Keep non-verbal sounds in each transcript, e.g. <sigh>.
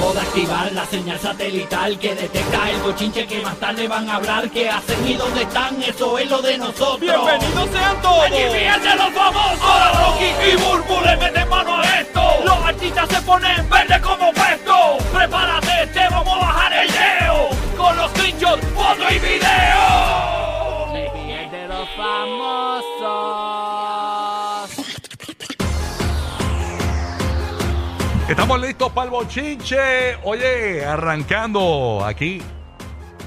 Acabo de activar la señal satelital que detecta el bochinche que más tarde van a hablar. ¿Qué hacen y dónde están? Eso es lo de nosotros. ¡Bienvenidos sean todos! ¡Aquí fíjense los famosos! Ahora Rocky y Burbu le meten mano a esto. Los artistas se ponen verde como puesto. Estamos listos para el bochinche. Oye, arrancando aquí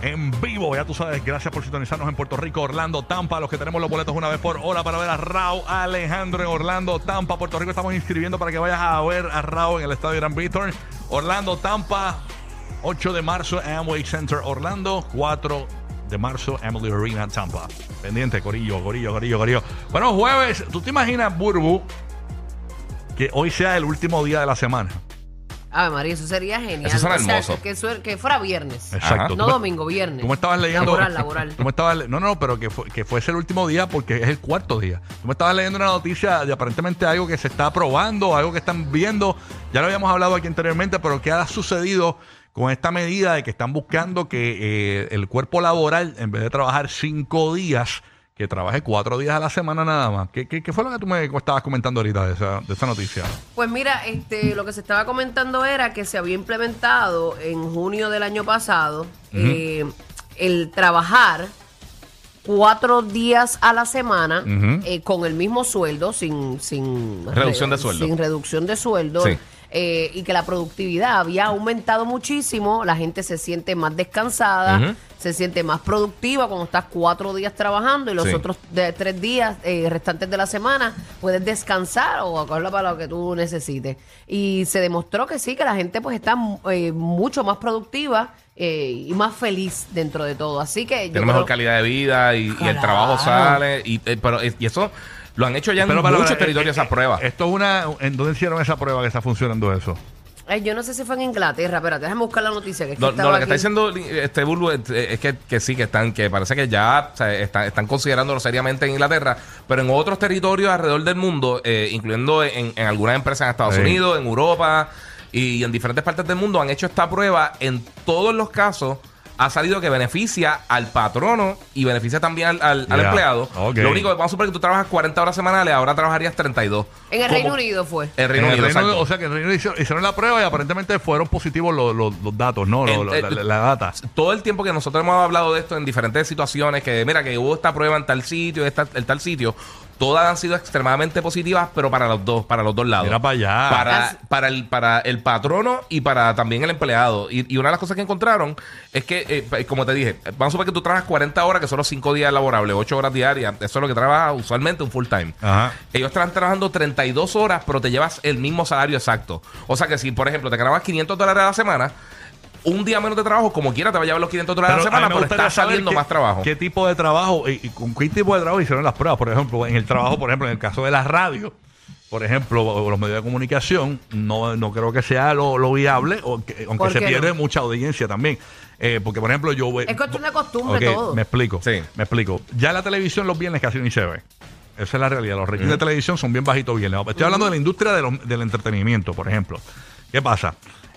en vivo. Ya tú sabes, gracias por sintonizarnos en Puerto Rico, Orlando, Tampa. Los que tenemos los boletos una vez por hora para ver a Raúl Alejandro en Orlando, Tampa, Puerto Rico. Estamos inscribiendo para que vayas a ver a Raúl en el estadio Gran Víctor. Orlando, Tampa, 8 de marzo, Amway Center, Orlando, 4 de marzo, Emily Arena, Tampa. Pendiente, Corillo, Corillo, Corillo, Corillo. Bueno, jueves, ¿tú te imaginas, Burbu, que hoy sea el último día de la semana? Ave María, eso sería genial. Eso suena O sea, hermoso. que, suer- que fuera viernes. Exacto. No Tú me- domingo, viernes. Tú me estabas leyendo. Laboral, laboral. Tú me estabas le- no, no, pero que, fue- que fuese el último día porque es el cuarto día. Tú me estabas leyendo una noticia de aparentemente algo que se está probando, algo que están viendo. Ya lo habíamos hablado aquí anteriormente, pero ¿qué ha sucedido con esta medida de que están buscando que eh, el cuerpo laboral, en vez de trabajar cinco días, que trabaje cuatro días a la semana nada más? ¿Qué, qué, qué fue lo que tú me estabas comentando ahorita de esa, de esa noticia? Pues mira, este, lo que se estaba comentando era que se había implementado en junio del año pasado eh, el trabajar cuatro días a la semana eh, con el mismo sueldo, sin, sin Reducción de sueldo. Sin reducción de sueldo. Sí. Eh, y que la productividad había aumentado muchísimo, la gente se siente más descansada, se siente más productiva cuando estás cuatro días trabajando y los Sí. otros de tres días eh, restantes de la semana puedes descansar o cogerla para lo que tú necesites. Y se demostró que sí, que la gente pues está eh, mucho más productiva eh, y más feliz dentro de todo. Así que Tiene mejor creo- calidad de vida y, y el trabajo sale. Y, eh, pero, y eso lo han hecho ya en Pero, pero, muchos pero, territorios eh, esa prueba. Esto es una. ¿En dónde hicieron esa prueba que está funcionando eso? Ay, yo no sé si fue en Inglaterra, espérate, déjame buscar la noticia. Que es que No, no, lo que está diciendo este Bulbo es, que, que sí, que están, que parece que ya o sea, están, están considerándolo seriamente en Inglaterra, pero en otros territorios alrededor del mundo, eh, incluyendo en, en algunas empresas en Estados Sí. Unidos, en Europa y en diferentes partes del mundo, han hecho esta prueba. En todos los casos ha salido que beneficia al patrono y beneficia también al, al- al empleado. Lo único que vamos a suponer que tú trabajas 40 horas semanales, ahora trabajarías 32. En el Como- Reino Unido fue. El Reino En el Unido, Reino Unido, exacto. o sea que en el Reino Unido hicieron, hicieron la prueba y aparentemente fueron positivos los, los- los datos, ¿no? En- eh, la, la data. todo el tiempo que nosotros hemos hablado de esto en diferentes situaciones, que mira, que hubo esta prueba en tal sitio, esta, en tal sitio, todas han sido extremadamente positivas, pero para los dos, para los dos lados. Mira para allá. Para, para, el, para el patrono y para también el empleado. Y, y una de las cosas que encontraron es que, eh, como te dije, vamos a suponer que tú trabajas 40 horas, que son los 5 días laborables, 8 horas diarias. Eso es lo que trabaja usualmente un full time. Ajá. Ellos están trabajando 32 horas, pero te llevas el mismo salario exacto. O sea que si, por ejemplo, te ganabas 500 dólares a la semana, un día menos de trabajo, como quiera, te va a llevar los 500 dólares a la a semana, pero está saliendo qué- más trabajo. ¿Qué tipo de trabajo y, y con qué tipo de trabajo hicieron las pruebas? Por ejemplo, en el trabajo, por ejemplo, en el caso de la radio, por ejemplo, o los medios de comunicación, no, no creo que sea lo, lo viable, aunque ¿Por se pierde no? mucha audiencia también. Eh, porque, por ejemplo, yo... Es cuestión de costumbre todo. Me explico. Sí. Me explico. Ya la televisión los viernes casi ni se ve. Esa es la realidad. Los ratings de televisión son bien bajitos viernes. Estoy hablando de la industria de del entretenimiento, por ejemplo. ¿Qué pasa?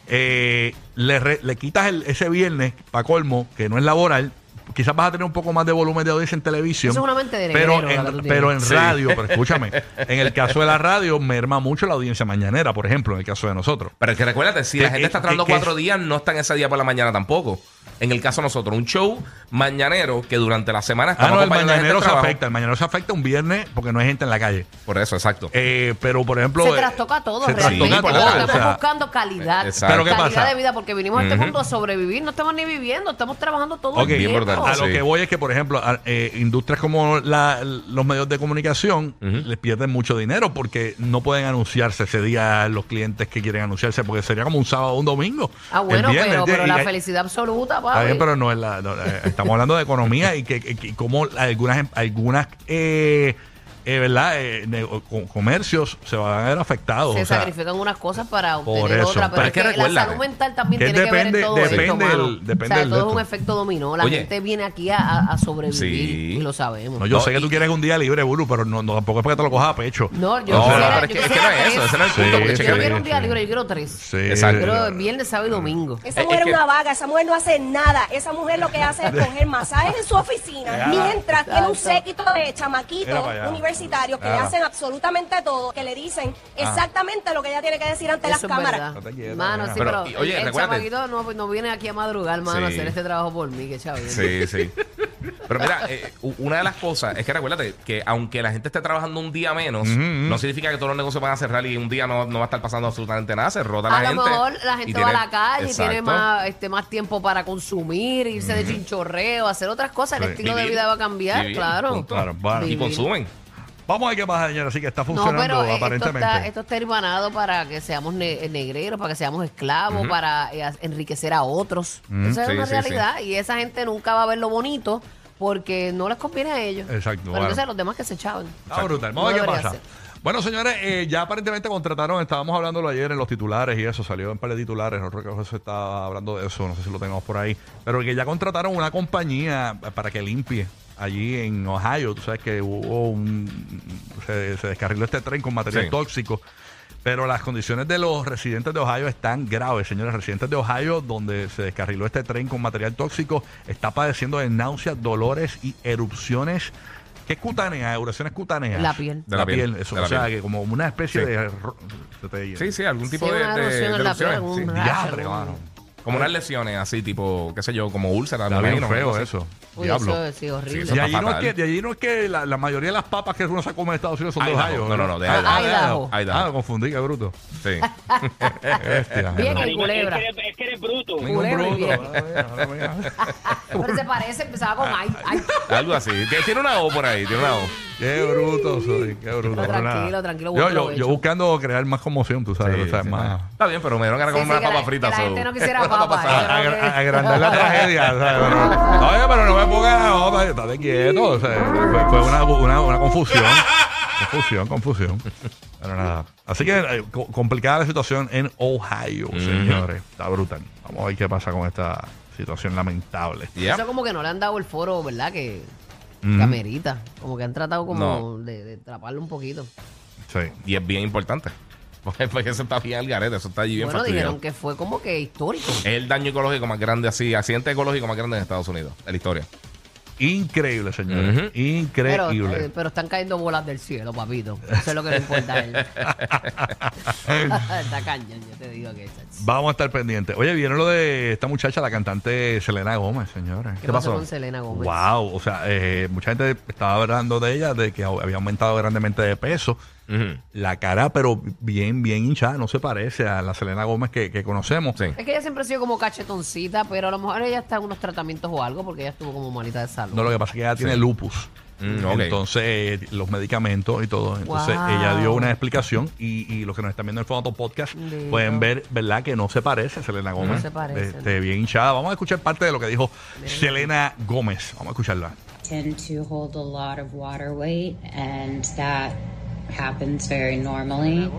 Eh, le, re- le quitas el- ese viernes, para colmo, que no es laboral, quizás vas a tener un poco más de volumen de audiencia en televisión. Eso es una mente de pero negrero, la en, pero en Sí. radio, pero escúchame, en el caso de la radio, merma mucho la audiencia mañanera, por ejemplo, en el caso de nosotros. Pero es que recuérdate, si la Que- gente está que- cuatro días, no está en ese día por la mañana tampoco. En el caso de nosotros, un show mañanero que durante la semana Ah, estamos no, el mañanero se afecta. El mañanero se afecta un viernes porque no hay gente en la calle. Por eso, exacto. Eh, pero, por ejemplo. Se eh, trastoca todo se realmente. trastoca todo. Estamos o sea, buscando calidad. Exacto. Pero ¿qué calidad pasa? de vida porque vinimos a este Ujú. mundo a sobrevivir. No estamos ni viviendo, estamos trabajando todo Ok, el bien tiempo. brutal. A lo Sí. que voy es que, por ejemplo, a- eh, industrias como la- los medios de comunicación les pierden mucho dinero porque no pueden anunciarse ese día los clientes que quieren anunciarse porque sería como un sábado o un domingo. Ah, bueno, El viernes, pero, la y- felicidad absoluta, Está papi. bien, pero no es la. no, eh, estamos hablando de economía y que, que- que como algunas em- algunas eh, eh, ¿verdad? Eh, comercios se van a ver afectados. se o sea, sacrifican unas cosas para por obtener eso. otra. Pero Pero es que que, recuerda, la salud mental también que tiene que ver depende- en todo depende esto, del- depende o sea, del todo es un esto. efecto dominó. La Oye. gente viene aquí a, a- a sobrevivir Sí. y lo sabemos. no, yo No, sé que y- tú quieres un día libre, Buru, pero no, no, tampoco es para que te lo cojas a pecho. No, yo No, quisiera, pero es yo que- es que quisiera no es eso, tres. ese no es el punto, Yo no quiero un día libre, yo quiero tres. Sí, Exacto. Quiero viernes, sábado y domingo. Esa Es- mujer es es, que- una vaga, esa mujer no hace nada. Esa mujer lo que hace es <laughs> coger masajes en su oficina, mientras tiene un séquito de Mira chamaquitos para allá. universitarios que Ah. le hacen absolutamente todo, que le dicen exactamente lo que ella tiene que decir ante las Eso es cámaras. verdad. Estate quieta, Mano, nena. sí, Pero, pero, y, oye, el, recuérdate- chamaquito no, no viene aquí a madrugar, mano, a Sí. hacer este trabajo por mí, que chaval. Sí, sí. Pero mira, eh, u- una de las cosas es que recuérdate que aunque la gente esté trabajando un día menos, no significa que todos los negocios van a cerrar y un día no, no va a estar pasando absolutamente nada. Se rota la A lo gente. mejor la y gente va a tiene- la calle y tiene Exacto. más, este, más tiempo para consumir, irse de chinchorreo, hacer otras cosas. El Sí. estilo de Vivir, vida va a cambiar, vivir, claro. punto. Claro, bueno. Y Vivir. consumen. Vamos a ver qué pasa, señora. Así que está No, funcionando pero eh, esto aparentemente. está, esto está hermanado para que seamos ne- eh, negreros, para que seamos esclavos, para eh, enriquecer a otros. Esa es Sí, una sí, realidad y esa gente nunca va a ver lo bonito porque no les conviene a ellos. Exacto, Pero bueno. entonces los demás que se echaban. Está brutal. No Vamos a ver qué pasa. ser. Bueno, señores, eh, ya aparentemente contrataron, estábamos hablándolo ayer en los titulares y eso, salió en par de titulares, no creo que se está hablando de eso, no sé si lo tenemos por ahí, pero que ya contrataron una compañía para que limpie allí en Ohio, tú sabes que hubo un, se, se descarriló este tren con material Sí. tóxico, pero las condiciones de los residentes de Ohio están graves, señores, residentes de Ohio, donde se descarriló este tren con material tóxico, está padeciendo de náuseas, dolores y erupciones. ¿Qué es cutánea? Erupciones cutáneas. La piel. De la, piel. Eso, de la o sea, piel. que como una especie Sí. de... ro- se te- Sí, sí, algún tipo Sí, de, una de- erupción de en la piel, erupciones, sí. algún Diablo, rash, mano. Como unas lesiones así, tipo, qué sé yo, como úlceras. Está me bien imagino, feo algo así. eso. Uy, Diablo. eso es sí, horrible. eso Y está allí, no es que, de allí no es que la, la mayoría de las papas que uno se come en Estados Unidos son de Idaho. Ohio. No, no, no, de Ah, Idaho. de Idaho. Idaho. Ah, me confundí, qué bruto. Sí. Bestia. Bien, No, el culebra. Es que eres, es que eres bruto. ningún bruto. Pero se parece, empezaba con ay, ay. Algo así. Tiene- una O por ahí, tiene una O. Qué bruto soy, qué bruto. Pero tranquilo, tranquilo, Yo, yo, yo buscando crear más conmoción, tú sabes. Sí, sea, sí, más... Está bien, pero me dieron ganas de Sí, comer sí, una papa la- frita. la gente no quisiera ¿Qué va a papa, pasar? yo creo agra- que- agrandar la tragedia. ¿sabes? <laughs> Pero- Oye, pero no no, estate- quieto. O sea, fue, fue una, una, una confusión. Confusión, confusión. Pero nada. Así que eh, co- complicada la situación en Ohio, señores. Está brutal. Vamos a ver qué pasa con esta situación lamentable. Yeah. Eso como que no le han dado el foro, ¿verdad? Que, Ujú. que amerita. Como que han tratado como No. de, de atraparlo un poquito. Sí. Y es bien importante. Porque, eso está bien al garete, eso está allí bien Bueno, fastidiado. dijeron que fue como que histórico. Es el daño ecológico más grande así, accidente ecológico más grande en Estados Unidos, en la historia. Increíble, señores. Ujú. Pero, Increíble. eh, pero están cayendo bolas del cielo, papito. Eso es lo que le importa a él. <laughs> Está cañón, yo te digo que chach. Vamos a estar pendientes. Oye, ¿vieron lo de esta muchacha, la cantante Selena Gómez, señores? ¿Qué, pasó con Selena Gómez? Wow, o sea, eh, mucha gente estaba hablando de ella, de que había aumentado grandemente de peso. La cara, pero bien, bien hinchada, no se parece a la Selena Gómez que, que conocemos. Sí. Es que ella siempre ha sido como cachetoncita, pero a lo mejor ella está en unos tratamientos o algo porque ella estuvo como malita de salud. No, lo que pasa es que ella tiene lupus. Mm. Entonces, eh, los medicamentos y todo. Entonces, Wow. ella dio una explicación y, y los que nos están viendo en el Fonato Podcast pueden ver, ¿verdad? Que no se parece a Selena Gómez. se parece, Este, bien hinchada. Vamos a escuchar parte de lo que dijo Selena Gómez. Vamos a escucharla. tend to hold a lot of water weight, and that happens very normally.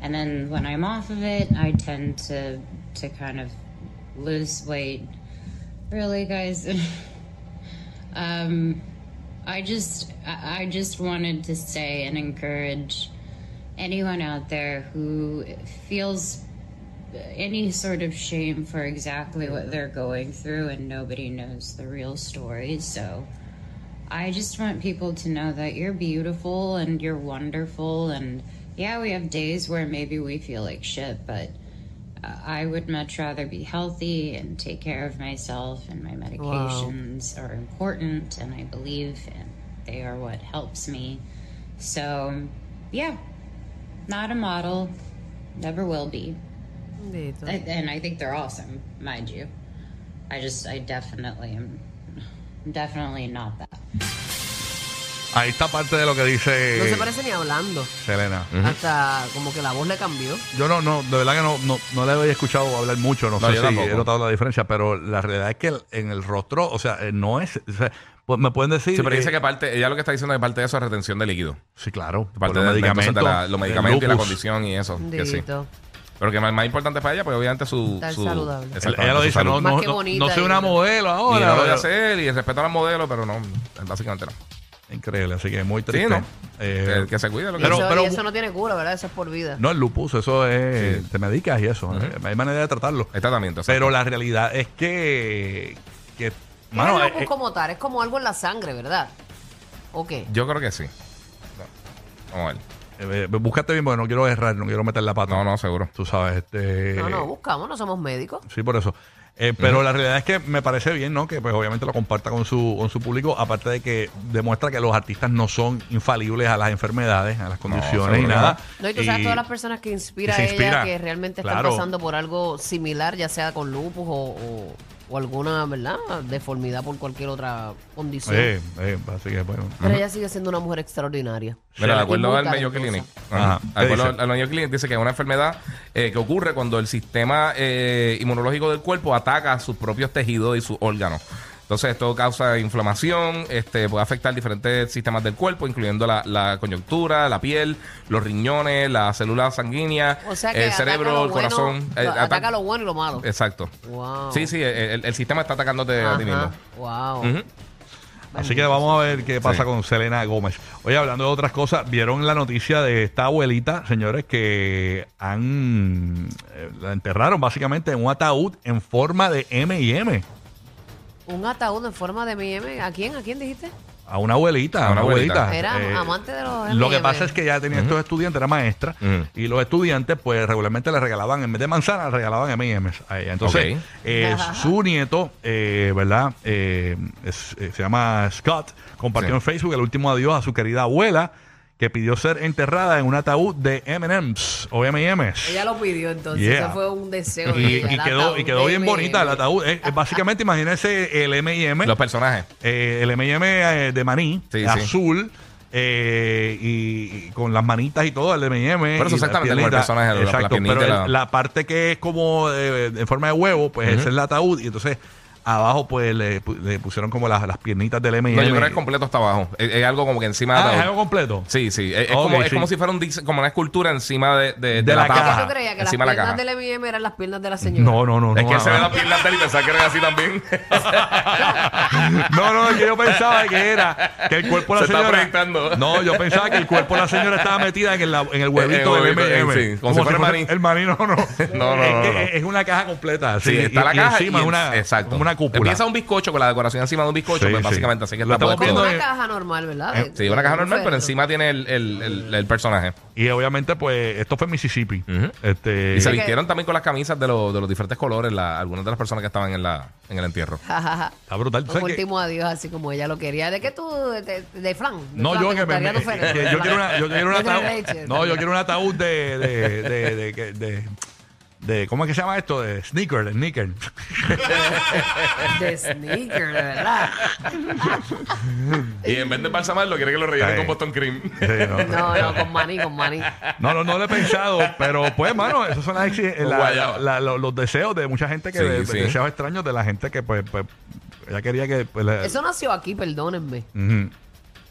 And then when I'm off of it, I tend to to kind of lose weight. Really, guys. <laughs> um, I just I just wanted to say and encourage anyone out there who feels any sort of shame for exactly what they're going through and nobody knows the real story. So I just want people to know that you're beautiful and you're wonderful and yeah, we have days where maybe we feel like shit, but uh, I would much rather be healthy and take care of myself, and my medications are important, and I believe and they are what helps me. So, yeah, not a model, never will be. I, and I think they're awesome, mind you. I just, I definitely am, definitely not that. Ahí está parte de lo que dice No se parece ni hablando. Selena. Hasta como que la voz le cambió. Yo no, no, de verdad que no, no, no le había escuchado hablar mucho, no, No, sé yo si tampoco. he notado la diferencia, pero la realidad es que en el rostro, o sea, eh, no es, o sea, pues me pueden decir... Sí, pero dice eh, que parte, ella lo que está diciendo es que parte de eso es retención de líquido. Sí, claro, Parte los de, entonces medicamentos, de la- los medicamentos y la condición y eso. Que sí. Pero que más, más importante para ella, pues obviamente su. Estar su saludable. Ella lo dice, no, no, bonita no soy y- una modelo Y ahora. no lo voy a hacer y respeto a los modelos, pero no, básicamente no. Increíble, así que muy Sí, triste. ¿no? Eh, que, que se cuide lo que pero- y, eso, pero- y eso no tiene cura, ¿verdad? Eso es por vida. no, el lupus, eso es, te medicas y eso, eh, hay manera de tratarlo. El tratamiento. exacto. Pero la realidad es que, que No, mano, es eh, lupus eh, como tal, es como algo en la sangre, ¿verdad? ¿O qué? Yo creo que sí. Vamos a ver. eh, búscate bien porque no quiero errar, no quiero meter la pata. No, no, seguro. Tú sabes, este... No, no, buscamos, no somos médicos. Sí, por eso. Eh, pero la realidad es que me parece bien, ¿no? Que pues obviamente lo comparta con su, con su público, aparte de que demuestra que los artistas no son infalibles a las enfermedades, a las condiciones y nada. No, y tú sabes Y- todas las personas que inspira que a ella inspira. que realmente están Claro. pasando por algo similar, ya sea con lupus o, o- o alguna, ¿verdad? Deformidad por cualquier otra condición. Eh, eh, así que bueno. Pero ella sigue siendo una mujer extraordinaria. Mira, de acuerdo al Mayo. Clinic. Al Mayo Clinic dice que es una enfermedad eh, que ocurre cuando el sistema eh, inmunológico del cuerpo ataca sus propios tejidos y sus órganos. Entonces esto causa inflamación, este puede afectar diferentes sistemas del cuerpo, incluyendo la, la coyuntura, la piel, los riñones, las células sanguíneas, O sea que el cerebro, el bueno, corazón. lo- eh, ataca ata- lo bueno y lo malo. Exacto. Wow. Sí, sí, el, el sistema está atacándote a ti mismo. Ajá. Wow. Así que vamos a ver qué pasa Sí. con Selena Gómez. Oye, hablando de otras cosas, vieron la noticia de esta abuelita, señores, que han eh, la enterraron básicamente en un ataúd en forma de M y M. Un ataúd en forma de M&M. ¿A quién? ¿A quién dijiste? A una abuelita, a una abuelita. Era amante de los Lo que M&M. pasa es que ya tenía estos estudiantes, era maestra, Ujú. y los estudiantes, pues regularmente le regalaban, en vez de manzanas, le regalaban M&M's a ella. Entonces, Ok. eh, <laughs> su nieto, eh, ¿verdad? Eh, es- eh, se llama Scott, compartió Sí. en Facebook el último adiós a su querida abuela, que pidió ser enterrada en un ataúd de M&M's o M&M's. Ella lo pidió entonces. Yeah. Ese fue un deseo. de Y, ella, y el quedó, ataúd y quedó de bien bonita el ataúd. Es- es básicamente, imagínense el M&M. Los personajes. Eh, el M&M eh, de maní, Sí, sí. azul, eh, y, y con las manitas y todo, el M&M. Por eso y la exactamente como el piernita. personaje, la- la Exacto, piernita pero y el- la- la... parte que es como eh, en forma de huevo, pues ese es el ataúd, y entonces abajo pues le, le pusieron como las, las piernitas del M&M. No, yo creo que es completo hasta abajo. Es, es algo como que encima de Ah, la- es algo completo. Sí, sí. Es, es Ok, como, es sí. como si fuera un dise- como una escultura encima de, de, de De la, la tapa. caja. Yo creía que las encima de la piernas caja. del M&M eran las piernas de la señora. No, no, no. Es no, que se ve ah, las piernas de él y pensaba que eran así también. No, no, es que yo pensaba que era que el cuerpo de la Se está señora. proyectando. No, yo pensaba que el cuerpo de la señora estaba metida en el, en el huevito En el del huevito, M&M. sí, como si fuera maní. El maní, no, no. No, no, es, no, que no. es una caja completa. Sí, Sí, está la y caja encima y es en- una, exacto. una cúpula. Empieza un bizcocho con la decoración encima de un bizcocho, Sí, pues sí. básicamente así que Lo está estamos viendo una caja normal, ¿verdad? De- Sí, una caja normal, pero encima tiene el, el, el, el personaje. Y obviamente, pues, esto fue en Mississippi. Este, Y se vistieron también con las camisas de, los de los diferentes colores, la- algunas de las personas que estaban en, la, en el entierro. Está brutal. ¿Tú Un que- último adiós, así como ella lo quería. ¿De qué tú? ¿De, de No, yo ¿Te que me, yo quiero una, yo quiero un ataúd. No, yo quiero un ataúd de, de, ¿cómo es que se llama esto? De sneaker, de sneaker. <laughs> De sneaker, de verdad. Y en vez de balsamarlo, quiere que lo rellenen con Boston Cream. Sí, no. <laughs> No, no, con maní, con maní. No, no, no lo he pensado, pero pues, mano, esos son las exi- la- Guayaba. la- lo- los deseos de mucha gente que, Sí, de- sí. deseos extraños de la gente que, pues, pues ella quería que, pues, le- Eso nació aquí, perdónenme. Ujú.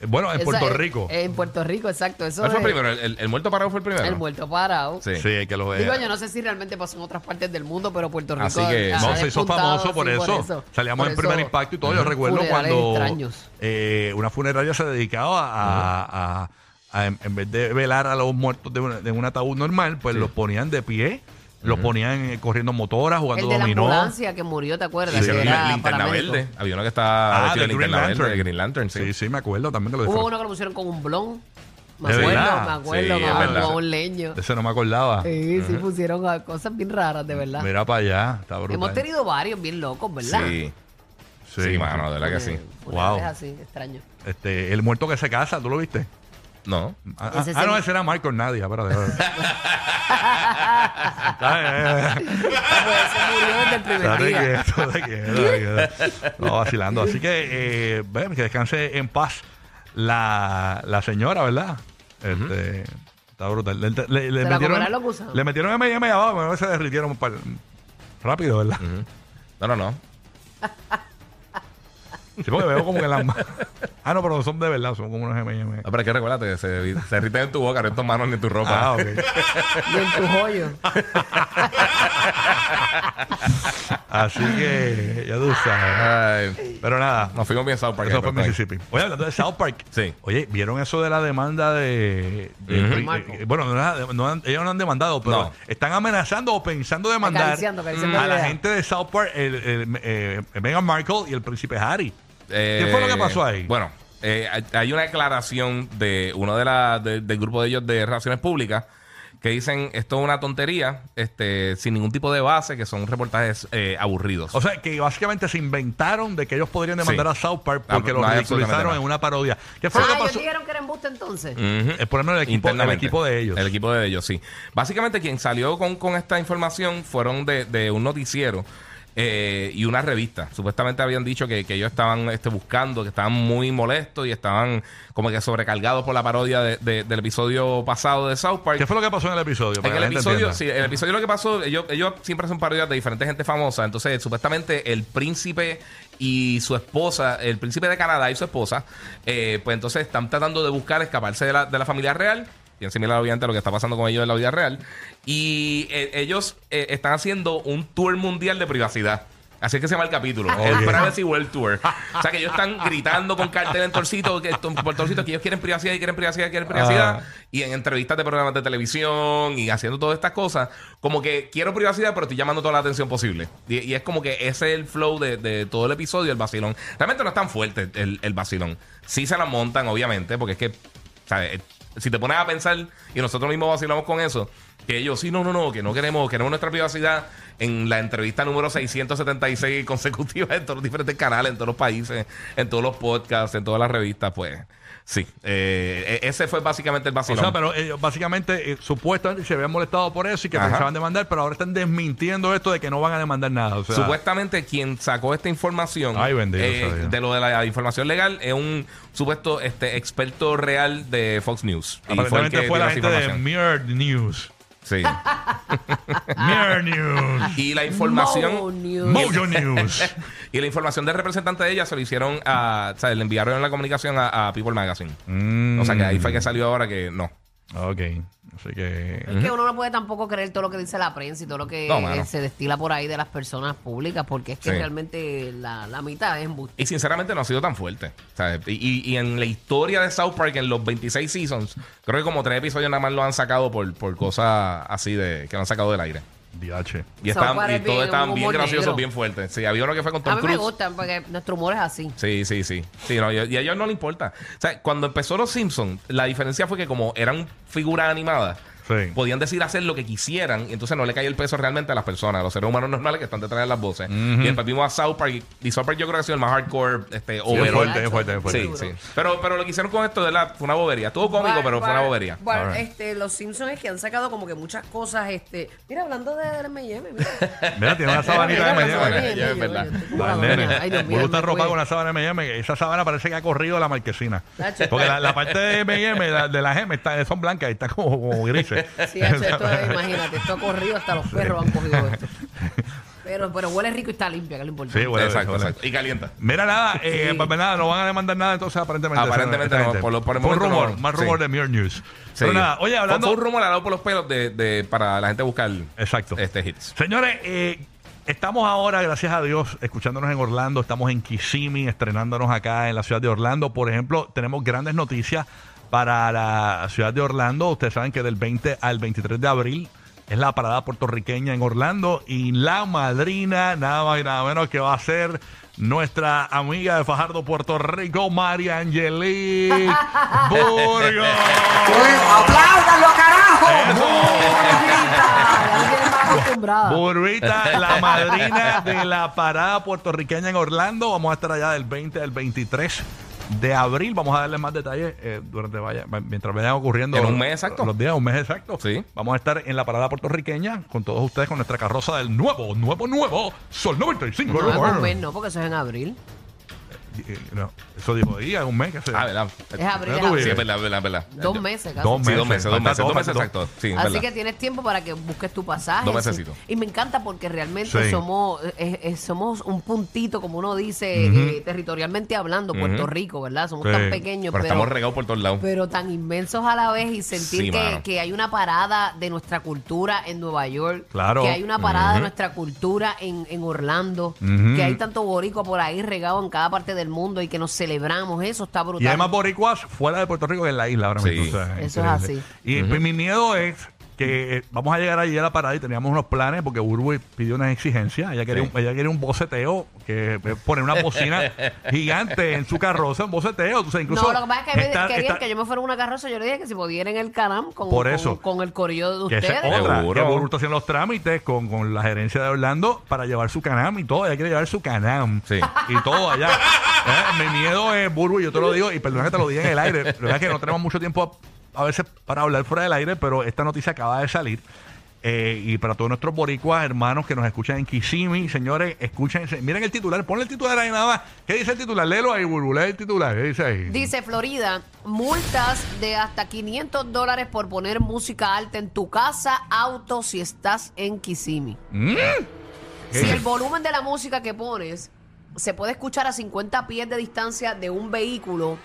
Bueno, en Puerto es- Rico. En Puerto Rico, exacto. Eso ¿Cuál fue el primero? ¿El, el- el muerto parado fue el primero? El muerto parado. Sí. Sí, que lo Digo, yo no sé si realmente pasó en otras partes del mundo, pero Puerto Rico. Así que- ha No, se hizo despuntado, famoso por sí, eso. Salíamos Por en primer eso, impacto y todo. Yo recuerdo funerales cuando extraños. eh, una funeraria se dedicaba a, a- a- en, en vez de velar a los muertos de, una- de un ataúd normal, pues los ponían de pie, los ponían eh, corriendo motoras, jugando El de la dominó. ambulancia que murió, ¿te acuerdas? Que era linterna paramédico. verde. Había uno que estaba Ah, vestido de de Green linterna Lantern. verde, de Green Lantern, sí. Sí, sí, me acuerdo también que lo Hubo uno que lo pusieron con un blon. Me ¿De acuerdo, verdad? me acuerdo, Sí, con, verdad. con un leño. Ese no me acordaba. Sí, sí, pusieron a- cosas bien raras, de verdad. Mira para allá, está brutal. Hemos tenido varios bien locos, ¿verdad? Sí. Sí, mano, de verdad que sí. Wow. funerales así, extraño. Este, el muerto que se casa, ¿tú lo viste? No. Ah, Ese ah, es no, ese era Michael Nadia, espérate. espérate. Ah, pues ese murió desde el primer Dale día. quieto, dale quieto, dale quieto. No, vacilando. Así que, eh, ven, que descanse en paz la, la señora, ¿verdad? Este, Está brutal. Le, le- le ¿Se la metieron, comerán los gusanos? le metieron M&M ahí abajo, pero se derritieron un par- rápido, ¿verdad? No, no, no. <laughs> Sí, porque veo como que las manos... Ah, no, pero son de verdad, son como unos M&M. No, pero es que recuérdate, se, se derriten en tu boca, no en tus manos ni en tu ropa. Ah, ok. Y en tu joyo. Así que, ya tú sabes. Ay, Pero nada, nos fuimos bien South Park. eso fue en Mississippi. Oye, hablando de South Park. Sí. Oye, ¿vieron eso de la demanda de... de- Ujú. eh, Marco. bueno, no, es- no han- ellos no han demandado, pero No. están amenazando o pensando demandar Acariciando, acariciando a la la idea. gente de South Park, el, el- eh, Meghan Markle y el príncipe Harry. Eh, ¿Qué fue lo que pasó ahí? Bueno, eh, hay- una declaración de uno de la, de- del grupo de ellos de Relaciones Públicas que dicen esto es una tontería, este, sin ningún tipo de base, que son reportajes eh, aburridos. O sea, que básicamente se inventaron de que ellos podrían demandar Sí. a South Park Ah, porque no lo ridiculizaron en una parodia. ¿Qué fue Ah, lo que ellos pasó? dijeron que era embuste entonces. Es por ejemplo el equipo, el equipo de ellos. El equipo de ellos, sí. Básicamente quien salió con, con esta información fueron de, de un noticiero eh, y una revista. Supuestamente habían dicho que, que ellos estaban este, buscando, que estaban muy molestos y estaban como que sobrecargados por la parodia de- de- del episodio pasado de South Park. ¿Qué fue lo que pasó en el episodio? En el episodio, sí, el episodio lo que pasó, ellos, ellos siempre hacen parodias de diferentes gente famosa. Entonces, supuestamente, el príncipe y su esposa, el príncipe de Canadá y su esposa, eh, pues entonces están tratando de buscar escaparse de la, de la familia real. Bien similar, obviamente, a lo que está pasando con ellos en la vida real. Y eh, ellos eh, están haciendo un tour mundial de privacidad. Así es que se llama el capítulo. El Ok. Privacy World Tour. <laughs> O sea que ellos están gritando con cartel en torcito, que, por torcito, que ellos quieren privacidad y quieren privacidad y quieren privacidad. Ah. Y en entrevistas de programas de televisión y haciendo todas estas cosas, como que quiero privacidad, pero estoy llamando toda la atención posible. Y, y es como que ese es el flow de, de todo el episodio, el vacilón. Realmente no es tan fuerte el, el vacilón. Sí se la montan, obviamente, porque es que, ¿sabes? Si te pones a pensar, y nosotros mismos vacilamos con eso, que ellos, sí, no, no, no, que no queremos, queremos nuestra privacidad en la entrevista número 676 <laughs> consecutiva en todos los diferentes canales, en todos los países, en todos los podcasts, en todas las revistas, pues sí. Eh, e- ese fue básicamente el O vacilón. sea, pero ellos básicamente, eh, supuestamente se habían molestado por eso y que Ajá. pensaban demandar, pero ahora están desmintiendo esto de que no van a demandar nada. O sea, Supuestamente quien sacó esta información Ay, bendito eh, de lo de la información legal es un supuesto este experto real de Fox News. Y aparentemente que fue la gente de. Mirror News. Sí. <laughs> Mirror News. Y la información News. Mojo News. <laughs> y la información del representante de ella se lo hicieron a, o sea, le enviaron la comunicación a, a People Magazine. Mm, O sea que ahí fue que salió ahora que no. Ok. Así que. Es que uno no puede tampoco creer todo lo que dice la prensa y todo lo que No, mano. se destila por ahí de las personas públicas, porque es que Sí. realmente la, la mitad es embuste. Y sinceramente no ha sido tan fuerte. Y, y- y en la historia de South Park, en los 26 seasons, creo que como tres episodios nada más lo han sacado por, por cosas así de que lo han sacado del aire. DH. Y, South están, Park y es todos bien- estaban un bien humor graciosos, negro. bien fuertes. Sí, había uno que fue con Tom A mí me Cruise. gustan porque nuestro humor es así. Sí, sí, sí. sí no, y, y a ellos no les importa. O sea, cuando empezó Los Simpsons, la diferencia fue que como eran figuras animadas, Sí. podían decir hacer lo que quisieran y entonces no le caía el peso realmente a las personas, a los seres humanos normales que están detrás de las voces. Y después vimos a South Park y- South Park yo creo que ha sido el más hardcore este, overall. fuerte, fuerte, fuerte. Sí, sí. Pero, pero lo que hicieron con esto de la, fue una bobería. Estuvo cómico, Bar- pero fue una bobería. bar- este, los Simpsons es que han sacado como que muchas cosas. Este, mira, hablando de, M&M, mira. <laughs> Mira, tiene una sabanita de M&M. es verdad. me arropado fue. con una sábana M&M. Esa sábana parece que ha corrido la marquesina. Porque la, parte de M&M, de las M, está, son blancas y está como, como grises. <laughs> Sí, Hacho, esto es- imagínate, esto ha corrido, hasta los perros han cogido esto. Pero, pero huele rico y está limpia, que es lo importante. Sí, bueno, exacto, exacto. Y calienta. Mira, nada, eh, Sí. pues, nada, no van a demandar nada entonces aparentemente. Aparentemente esa- esa no, gente. por lo- por el Fue un momento rumor, no. más Sí. rumor de Mirror News. Sí. Pero nada, oye, hablando... Fue un rumor alado por los pelos de, de- para la gente buscar Exacto. este hits. Señores, eh, estamos ahora, gracias a Dios, escuchándonos en Orlando. Estamos en Kissimmee, estrenándonos acá en la ciudad de Orlando. Por ejemplo, tenemos grandes noticias para la ciudad de Orlando. Ustedes saben que del 20 al 23 de abril es la parada puertorriqueña en Orlando. Y la madrina, nada más y nada menos que va a ser nuestra amiga de Fajardo, Puerto Rico, María Angelique <laughs> Burgos. ¡Apláudalo, carajo! Burbita, la <laughs> madrina de la parada puertorriqueña en Orlando. Vamos a estar allá del 20 al 23 de abril. Vamos a darle más detalles eh, durante vaya, mientras vayan ocurriendo. En un mes exacto. Los días, un mes exacto. Sí. Vamos a estar en la parada puertorriqueña con todos ustedes con nuestra carroza del nuevo, nuevo, nuevo Sol 95. No, es un mes, no, porque eso es en abril. Eh, no, eso dijo día, un mes que se. Ah, ¿verdad? Es abril, es abril. Sí, es verdad. Dos meses casi. Dos Sí, dos meses, dos meses, dos meses exacto. Sí, Así verdad. que tienes tiempo para que busques tu pasaje. Dos sí. mesecitos. Y me encanta porque realmente Sí. somos eh, eh, somos un puntito, como uno dice, eh, territorialmente hablando, Puerto. Rico, ¿verdad? Somos Sí. tan pequeños, Pero pero, estamos regados por todos lados. pero tan inmensos a la vez y sentir Sí, que, que hay una parada de nuestra cultura en Nueva York, Claro. que hay una parada de nuestra cultura en, en Orlando, que hay tanto boricua por ahí regado en cada parte del mundo y que nos celebramos, eso está brutal. Y hay más boricuas fuera de Puerto Rico que en la isla ahora Sí. mismo. o sea, Eso es increíble. así. Y pues, mi miedo es que eh, vamos a llegar allí a la parada y teníamos unos planes porque Burbu pidió unas exigencias. Ella quería, Sí. un, ella quería un boceteo, que eh, poner una bocina <laughs> gigante en su carroza, un boceteo. O sea, incluso no, lo que pasa es que estar- querían estar- que yo me fuera en una carroza. Yo le dije que si pudiera en el canam con, Por con- eso. con, el corillo de que esa ustedes. es otra, Seguro. que Burbu está haciendo los trámites con, con la gerencia de Orlando para llevar su canam y todo. Ella quiere llevar su canam Sí. y todo allá. <laughs> Eh, Mi miedo es, Burbu, yo te lo digo, y perdona que te lo diga en el aire. La verdad es que no tenemos mucho tiempo a, veces para hablar fuera del aire, pero esta noticia acaba de salir. Eh, y para todos nuestros boricuas, hermanos que nos escuchan en Kissimmee, señores, escúchense. Miren el titular, ponle el titular ahí nada más. ¿Qué dice el titular? Léelo ahí, Burbu, lee el titular. ¿Qué dice ahí? Dice Florida, multas de hasta 500 dólares por poner música alta en tu casa, auto, si estás en Kissimmee. Mm. ¿Qué Si dice? el volumen de la música que pones se puede escuchar a 50 pies de distancia de un vehículo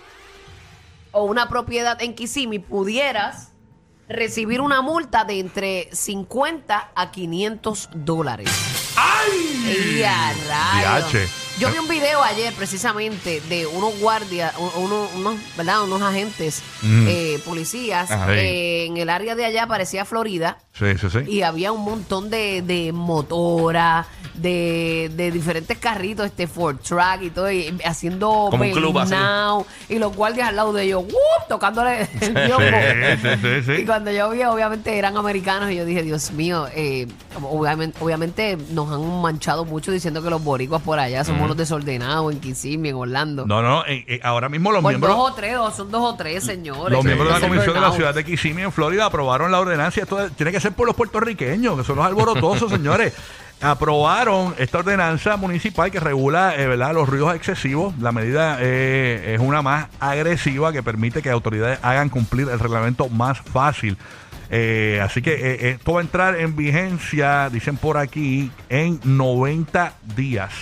o una propiedad en Kissimmee, pudieras recibir una multa de entre 50 a 500 dólares. ¡Ay! Y a rayos. Yo vi un video ayer precisamente de unos guardias, uno- unos, ¿verdad? unos agentes, Mm. eh, policías, Ajá. eh, en el área de allá, parecía Florida, Sí, sí, sí. y había un montón de, de motoras, de, de diferentes carritos, este Ford Truck y todo, y haciendo Como un club así. peinado, y los guardias al lado de ellos, ¡wup! tocándole el biombo. Sí, sí, sí, sí. Y cuando yo vi, obviamente eran americanos, y yo dije, Dios mío, eh, obviamente, obviamente nos han manchado mucho diciendo que los boricuas por allá somos los desordenados en Kissimmee, en Orlando. No, no, eh, eh, ahora mismo los Por miembros. dos o tres, o son dos o tres, señores. Los miembros de la comisión de la ciudad de Kissimmee en Florida aprobaron la ordenanza. y Esto tiene que ser por los puertorriqueños, que son los alborotosos, <laughs> señores. Aprobaron esta ordenanza municipal que regula eh, ¿verdad? los ruidos excesivos. La medida eh, es una más agresiva que permite que autoridades hagan cumplir el reglamento más fácil. Eh, así que eh, esto va a entrar en vigencia, dicen por aquí, en 90 días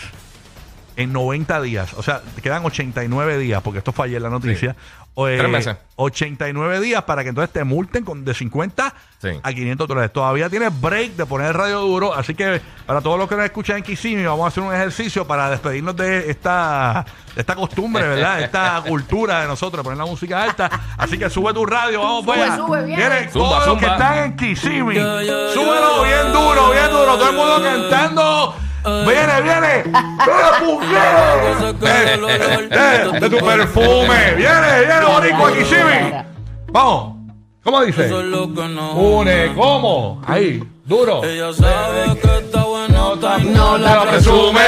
en 90 días. O sea, te quedan 89 días, porque esto fue ayer la noticia. O, eh, Tres meses. 89 días para que entonces te multen con de 50 Sí. a 500 dólares. Todavía tienes break de poner el radio duro. Así que para todos los que nos escuchan en Kissimmee, vamos a hacer un ejercicio para despedirnos de esta, de esta costumbre, ¿verdad? Esta <laughs> cultura de nosotros, poner la música alta. Así que sube tu radio, vamos Sube, para allá. sube. Vienen Zumba, todos los que están en Kissimmee. Súbelo bien duro, bien duro. Todo el mundo cantando. Viene, viene. Eh, eh, De tu perfume. Viene, viene, Boricua, Kissimmee. Vamos. ¿Cómo dice? Une, ¿cómo? Ahí, duro. Ella sabe que está bueno, No lo presume.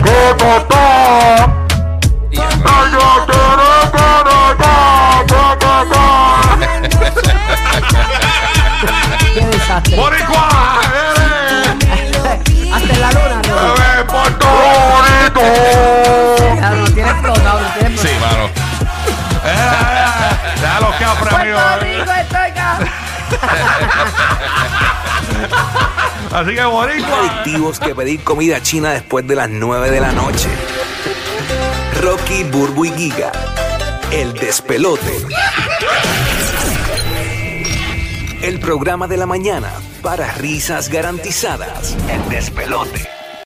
¡Que tú estás! Desastre. ¡Boricua! Hasta en la luna, ¿no? ¡Bebé Puerto Rico! Ya, no tiene explotado, no tiene Sí, mano. Eh, Ya los que ha premio. Puerto Rico, estoy acá. <laughs> Así que Boricua. adictivos que pedir comida china después de las 9 de la noche. Rocky, Burbu y Giga. El despelote. El programa de la mañana para risas garantizadas. El despelote.